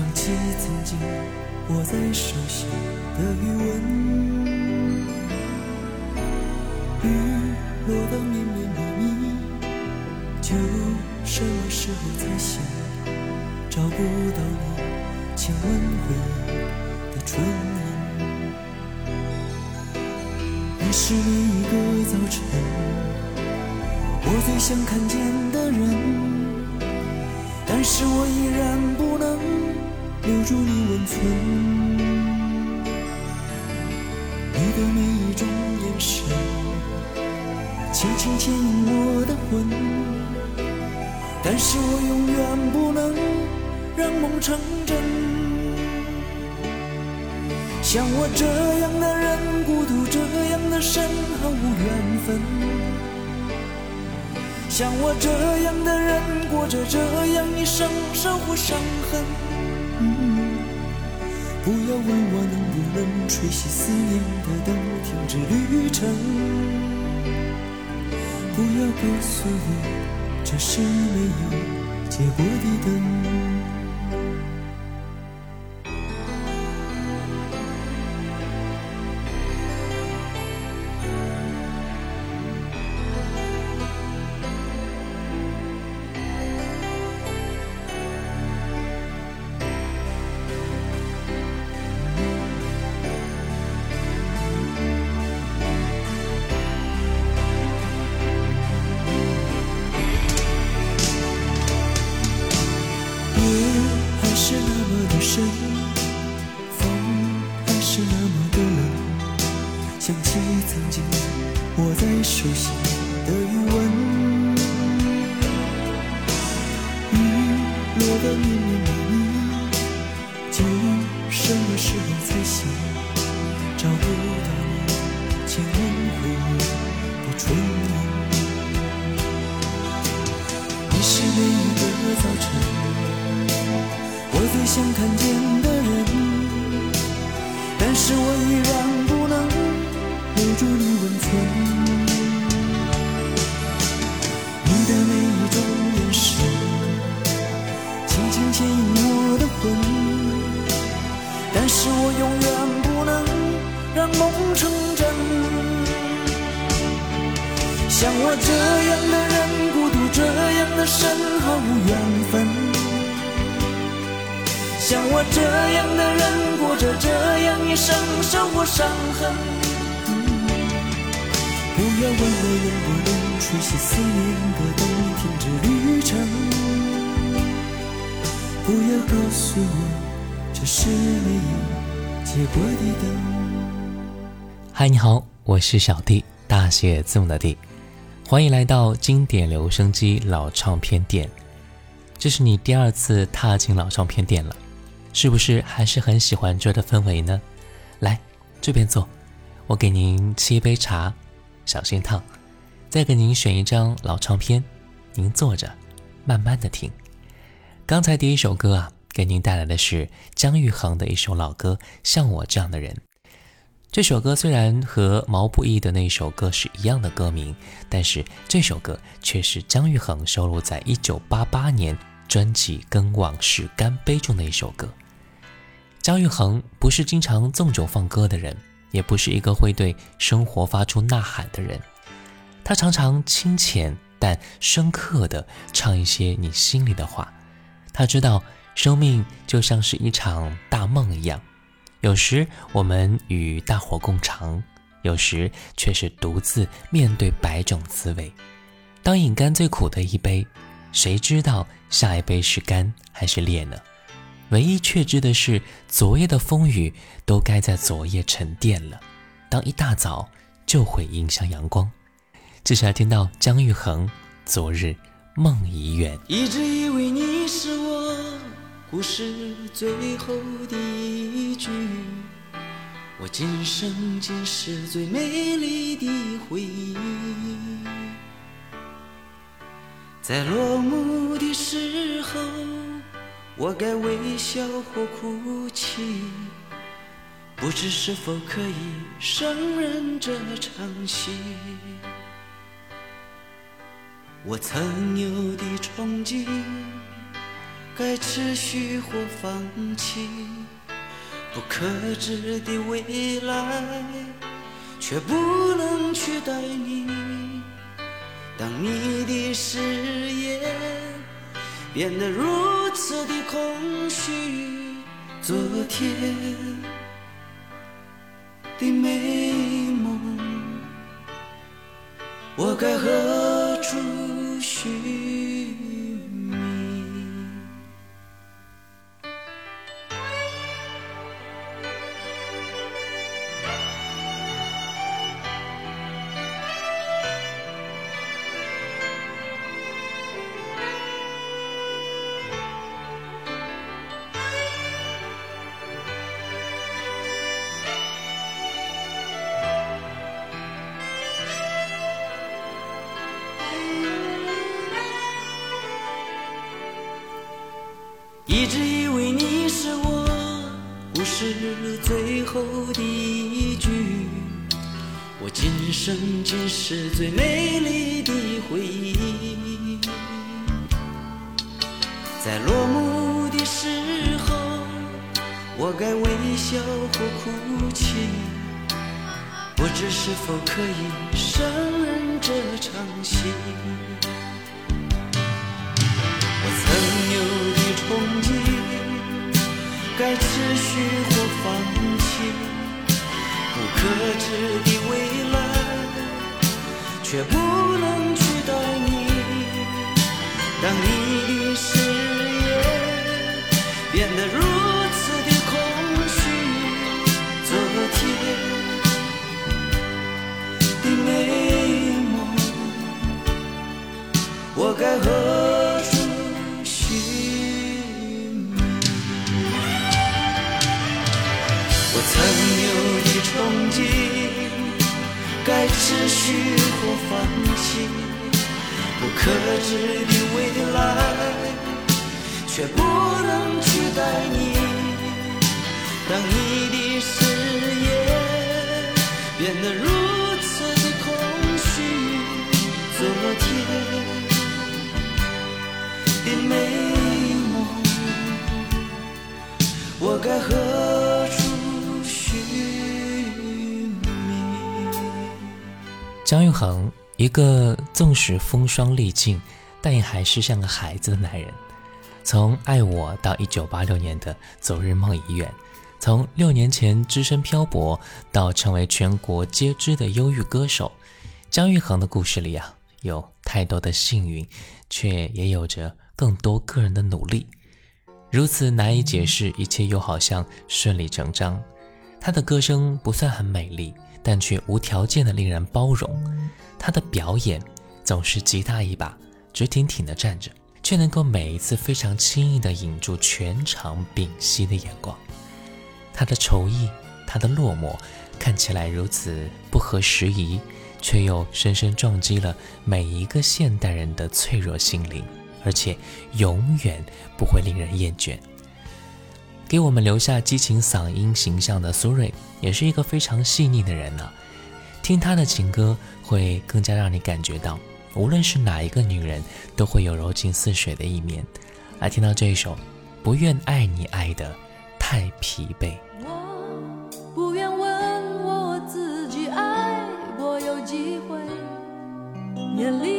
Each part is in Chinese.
想起曾经握在手心的余温，雨落得绵绵密密，就什么时候才醒？找不到你亲吻忆的唇。你是每一个早晨我最想看见的人，但是我依然不能。留住你温存，你的每一种眼神，轻轻牵引我的魂。但是我永远不能让梦成真。像我这样的人，孤独这样的身，毫无缘分。像我这样的人，过着这样一生，收获伤痕。问我能不能吹熄思念的灯，停止旅程。不要告诉我，这是没有结果的等。千轮回忆你是每一个早晨我最想看见的人，但是我依然不能留住你温存。这样的人孤独，这样的生活无缘分。像我这样的人，过着这样一生，受过伤痕。不要问我能不能吹熄思念的灯，停止旅程。不要告诉我，这是没有结果的等。嗨，你好，我是小弟，大写字母的弟。欢迎来到经典留声机老唱片店，这是你第二次踏进老唱片店了，是不是还是很喜欢这儿的氛围呢？来，这边坐，我给您沏杯茶，小心烫，再给您选一张老唱片，您坐着，慢慢的听。刚才第一首歌啊，给您带来的是姜育恒的一首老歌《像我这样的人》。这首歌虽然和毛不易的那首歌是一样的歌名，但是这首歌却是姜育恒收录在1988年专辑《跟往事干杯》中的一首歌。姜育恒不是经常纵酒放歌的人，也不是一个会对生活发出呐喊的人。他常常清浅但深刻的唱一些你心里的话。他知道，生命就像是一场大梦一样。有时我们与大伙共尝，有时却是独自面对百种滋味。当饮干最苦的一杯，谁知道下一杯是干还是烈呢？唯一确知的是，昨夜的风雨都该在昨夜沉淀了，当一大早就会迎向阳光。接下来听到姜育恒《昨日梦已远》。一直以为你是故事最后的一句，我今生今世最美丽的回忆，在落幕的时候，我该微笑或哭泣，不知是否可以胜任这场戏，我曾有的憧憬。该持续或放弃？不可知的未来，却不能取代你。当你的誓言变得如此的空虚，昨天的美梦，我该何处寻？不知是否可以胜任这场戏。我曾有的憧憬，该持续或放弃。不可知的未来，却不能取代你。当你的誓言变得如。该何处寻觅？我曾有的憧憬，该持续或放弃？不可知的未来，却不能取代你。当你的誓言变得如此的空虚，昨天。我该何处寻姜育恒，一个纵使风霜历尽，但也还是像个孩子的男人。从《爱我》到1986年的《昨日梦已远》，从六年前只身漂泊到成为全国皆知的忧郁歌手，姜育恒的故事里啊，有太多的幸运，却也有着。更多个人的努力，如此难以解释，一切又好像顺理成章。他的歌声不算很美丽，但却无条件的令人包容。他的表演总是吉他一把，直挺挺的站着，却能够每一次非常轻易的引住全场屏息的眼光。他的愁意，他的落寞，看起来如此不合时宜，却又深深撞击了每一个现代人的脆弱心灵。而且永远不会令人厌倦，给我们留下激情嗓音形象的苏芮，也是一个非常细腻的人呢。听他的情歌，会更加让你感觉到，无论是哪一个女人，都会有柔情似水的一面。来听到这一首《不愿爱你爱的太疲惫》。我自己爱，有机会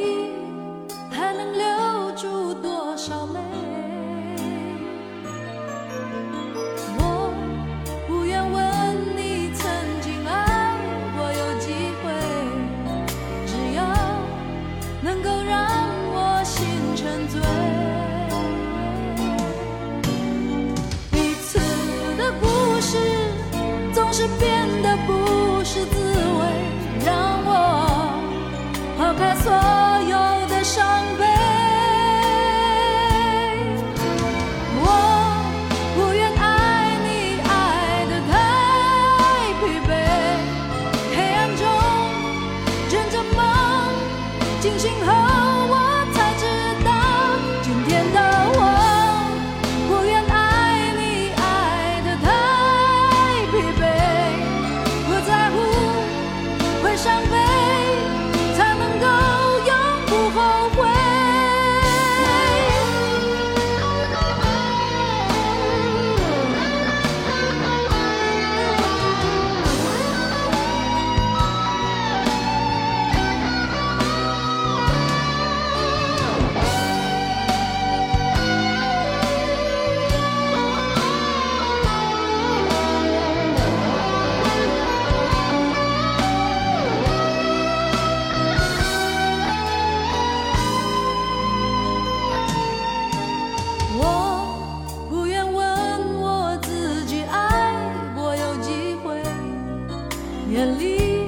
眼里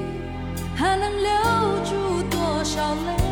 还能留住多少泪？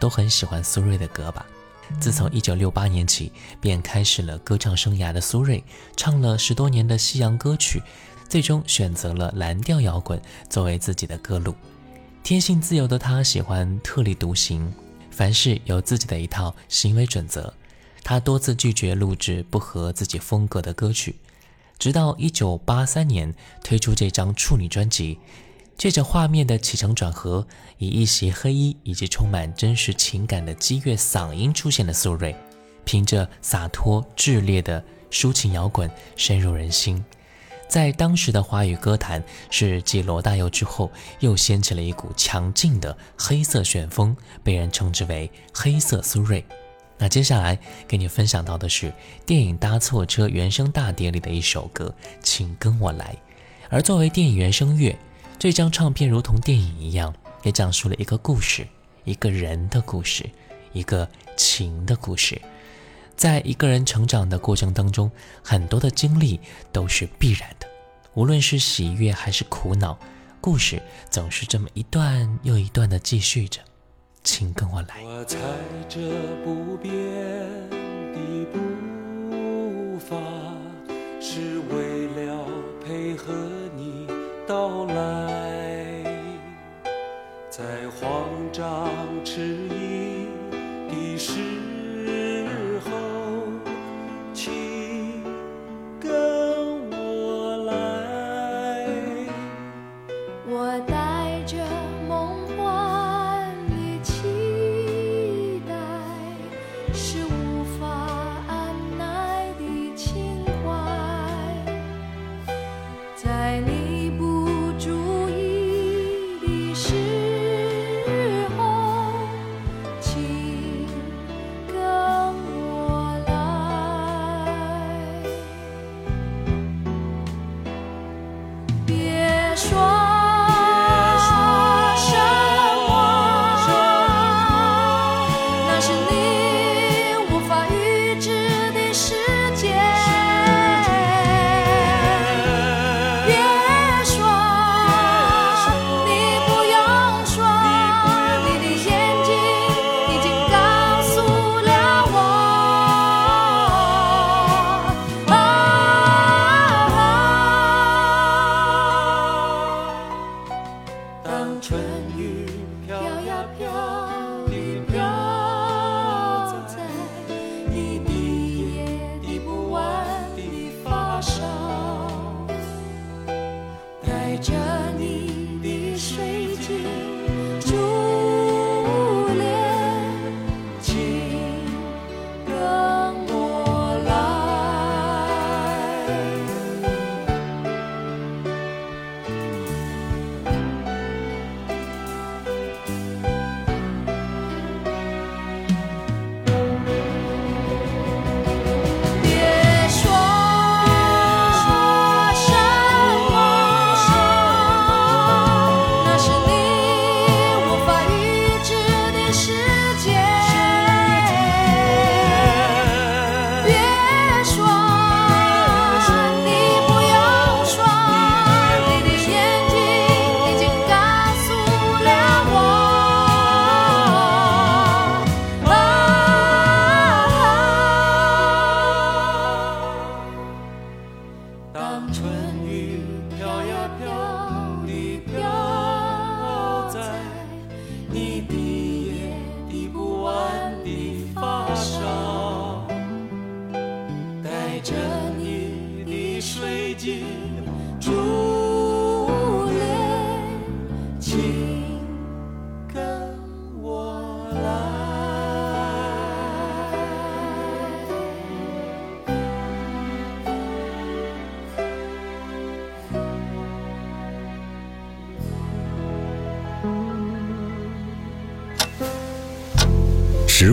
都很喜欢苏芮的歌吧。自从1968年起便开始了歌唱生涯的苏芮，唱了十多年的西洋歌曲，最终选择了蓝调摇滚作为自己的歌路。天性自由的他喜欢特立独行，凡事有自己的一套行为准则。他多次拒绝录制不合自己风格的歌曲，直到1983年推出这张处女专辑。借着画面的起承转合，以一袭黑衣以及充满真实情感的激越嗓音出现的苏芮，凭着洒脱炽烈的抒情摇滚深入人心，在当时的华语歌坛是继罗大佑之后又掀起了一股强劲的黑色旋风，被人称之为“黑色苏芮”。那接下来给你分享到的是电影《搭错车》原声大碟里的一首歌，请跟我来。而作为电影原声乐。这张唱片如同电影一样，也讲述了一个故事，一个人的故事，一个情的故事。在一个人成长的过程当中，很多的经历都是必然的，无论是喜悦还是苦恼，故事总是这么一段又一段的继续着。请跟我来。我踩着不变步伐，是为了配合。到来，在慌张迟疑的时。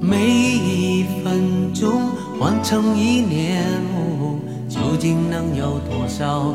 每一分钟换成一年，究竟能有多少？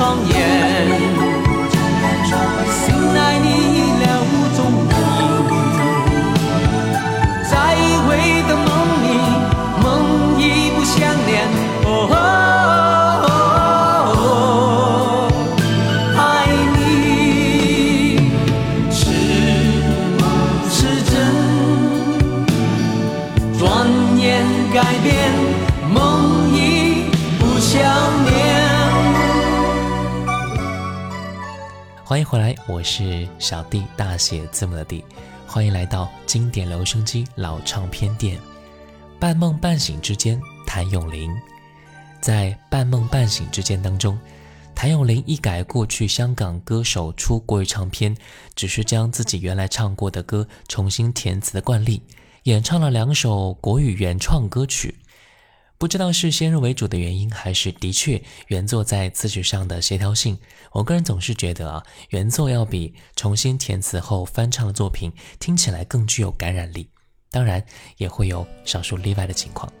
双眼。我是小 D，大写字母的 D，欢迎来到经典留声机老唱片店。半梦半醒之间，谭咏麟在《半梦半醒之间》当中，谭咏麟一改过去香港歌手出国语唱片只是将自己原来唱过的歌重新填词的惯例，演唱了两首国语原创歌曲。不知道是先入为主的原因，还是的确原作在词曲上的协调性，我个人总是觉得啊，原作要比重新填词后翻唱的作品听起来更具有感染力。当然，也会有少数例外的情况。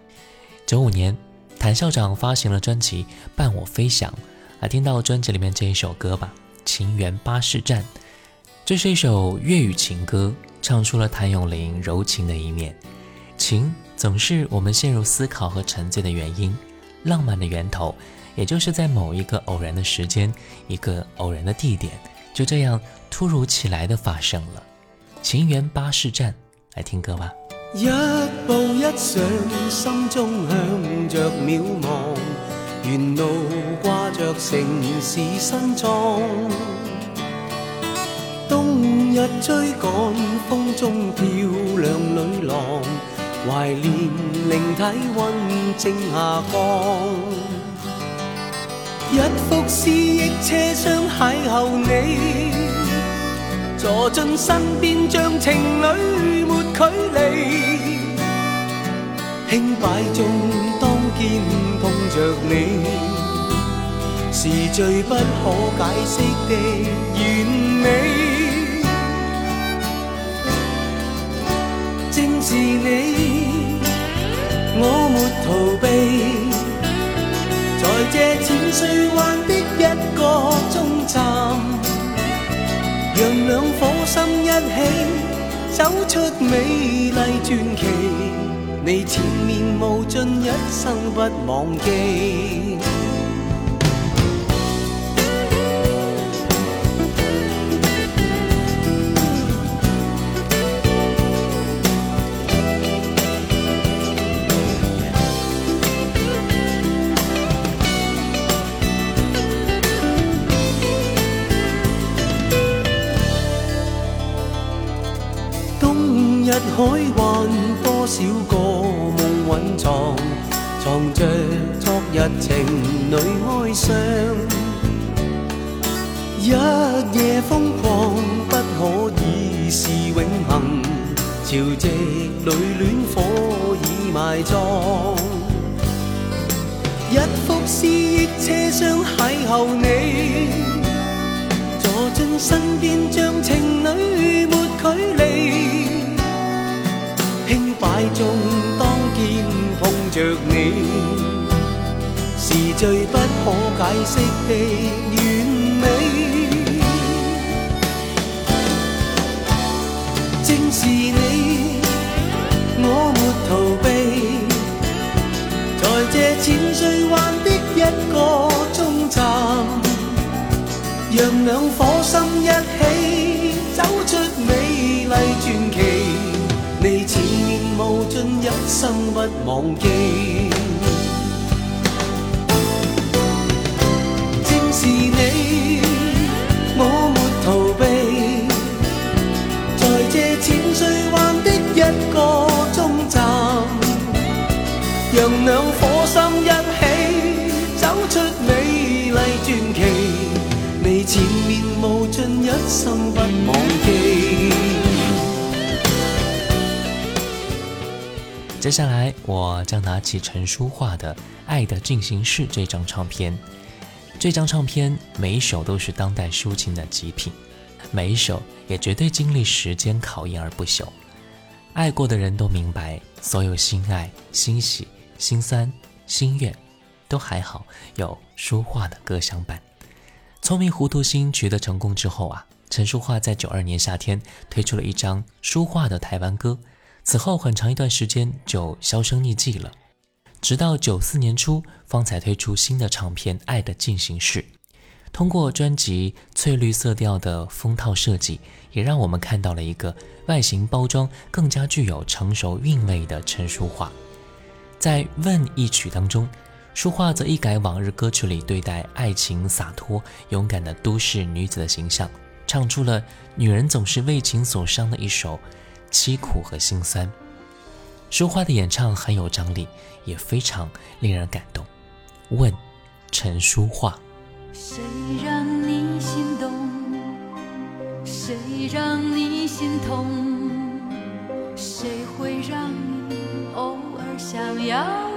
九五年，谭校长发行了专辑《伴我飞翔》，来听到专辑里面这一首歌吧，《情缘巴士站》，这是一首粤语情歌，唱出了谭咏麟柔情的一面。情总是我们陷入思考和沉醉的原因，浪漫的源头，也就是在某一个偶然的时间，一个偶然的地点，就这样突如其来的发生了。情缘巴士站，来听歌吧。一步一上，心中向着渺茫，沿路挂着城市新装。冬日追赶，风中漂亮女郎。怀念灵体温正下降，一幅思忆车厢邂逅你，坐进身边像情侣没距离，轻摆中当肩碰着你，是最不可解释的完美。是你，我没逃避，在这浅水湾的一个终站，让两颗心一起走出美丽传奇。你前面无尽，一生不忘记。藏，藏着昨日情侣哀伤。一夜疯狂不可以是永恒，潮汐里恋火已埋葬。一幅思忆车厢邂逅你，坐进身边将情侣没距离，轻摆中当。天碰着你，是最不可解释的完美。正是你，我没逃避，在这浅水湾的一个中站，让两颗心一。起。无尽一生不忘记，正是你，我没逃避，在这浅水湾的一个终站，让两颗心一起走出美丽传奇。你缠绵无尽一生不忘记。接下来，我将拿起陈淑桦的《爱的进行式》这张唱片。这张唱片每一首都是当代抒情的极品，每一首也绝对经历时间考验而不朽。爱过的人都明白，所有心爱、心喜、心酸、心愿，都还好有淑桦的歌相伴。聪明糊涂心取得成功之后啊，陈淑桦在九二年夏天推出了一张淑桦的台湾歌。此后很长一段时间就销声匿迹了，直到九四年初方才推出新的唱片《爱的进行式》。通过专辑翠绿色调的封套设计，也让我们看到了一个外形包装更加具有成熟韵味的陈淑桦。在《问一曲》当中，淑桦则一改往日歌曲里对待爱情洒脱勇敢的都市女子的形象，唱出了“女人总是为情所伤”的一首。凄苦和心酸，舒花的演唱很有张力，也非常令人感动。问陈淑桦。谁让你心动？谁让你心痛？谁会让你偶尔想要？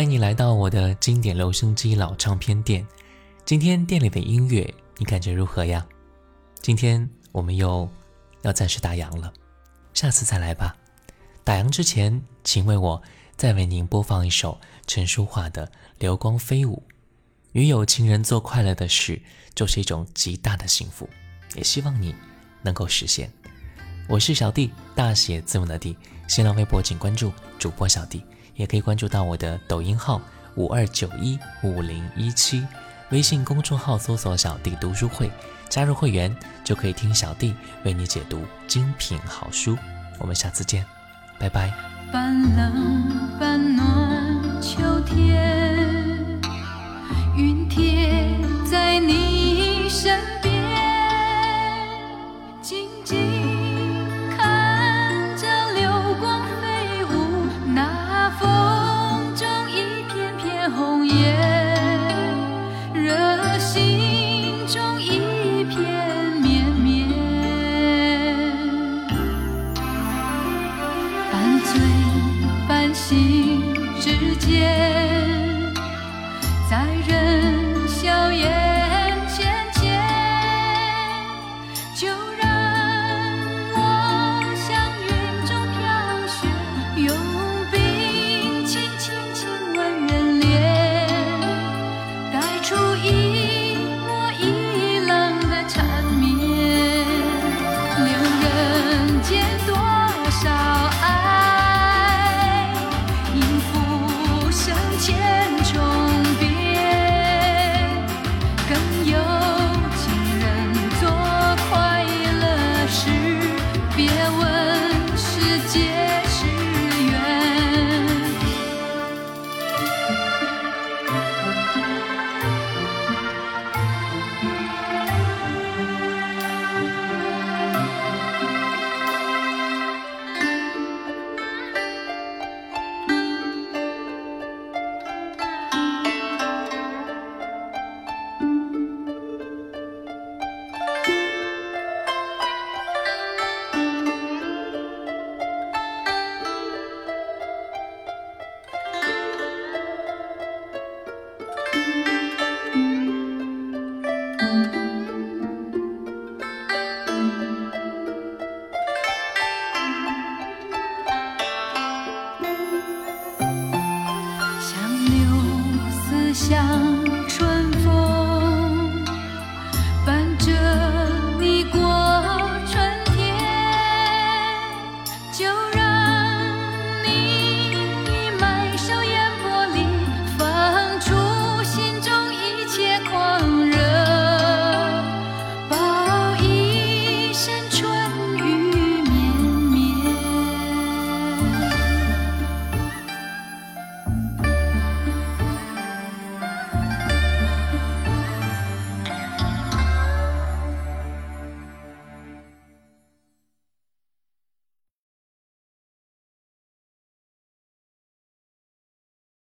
欢迎你来到我的经典留声机老唱片店。今天店里的音乐你感觉如何呀？今天我们又要暂时打烊了，下次再来吧。打烊之前，请为我再为您播放一首陈淑桦的《流光飞舞》。与有情人做快乐的事，就是一种极大的幸福。也希望你能够实现。我是小弟，大写字母的弟。新浪微博请关注主播小弟。也可以关注到我的抖音号五二九一五零一七，微信公众号搜索“小弟读书会”，加入会员就可以听小弟为你解读精品好书。我们下次见，拜拜。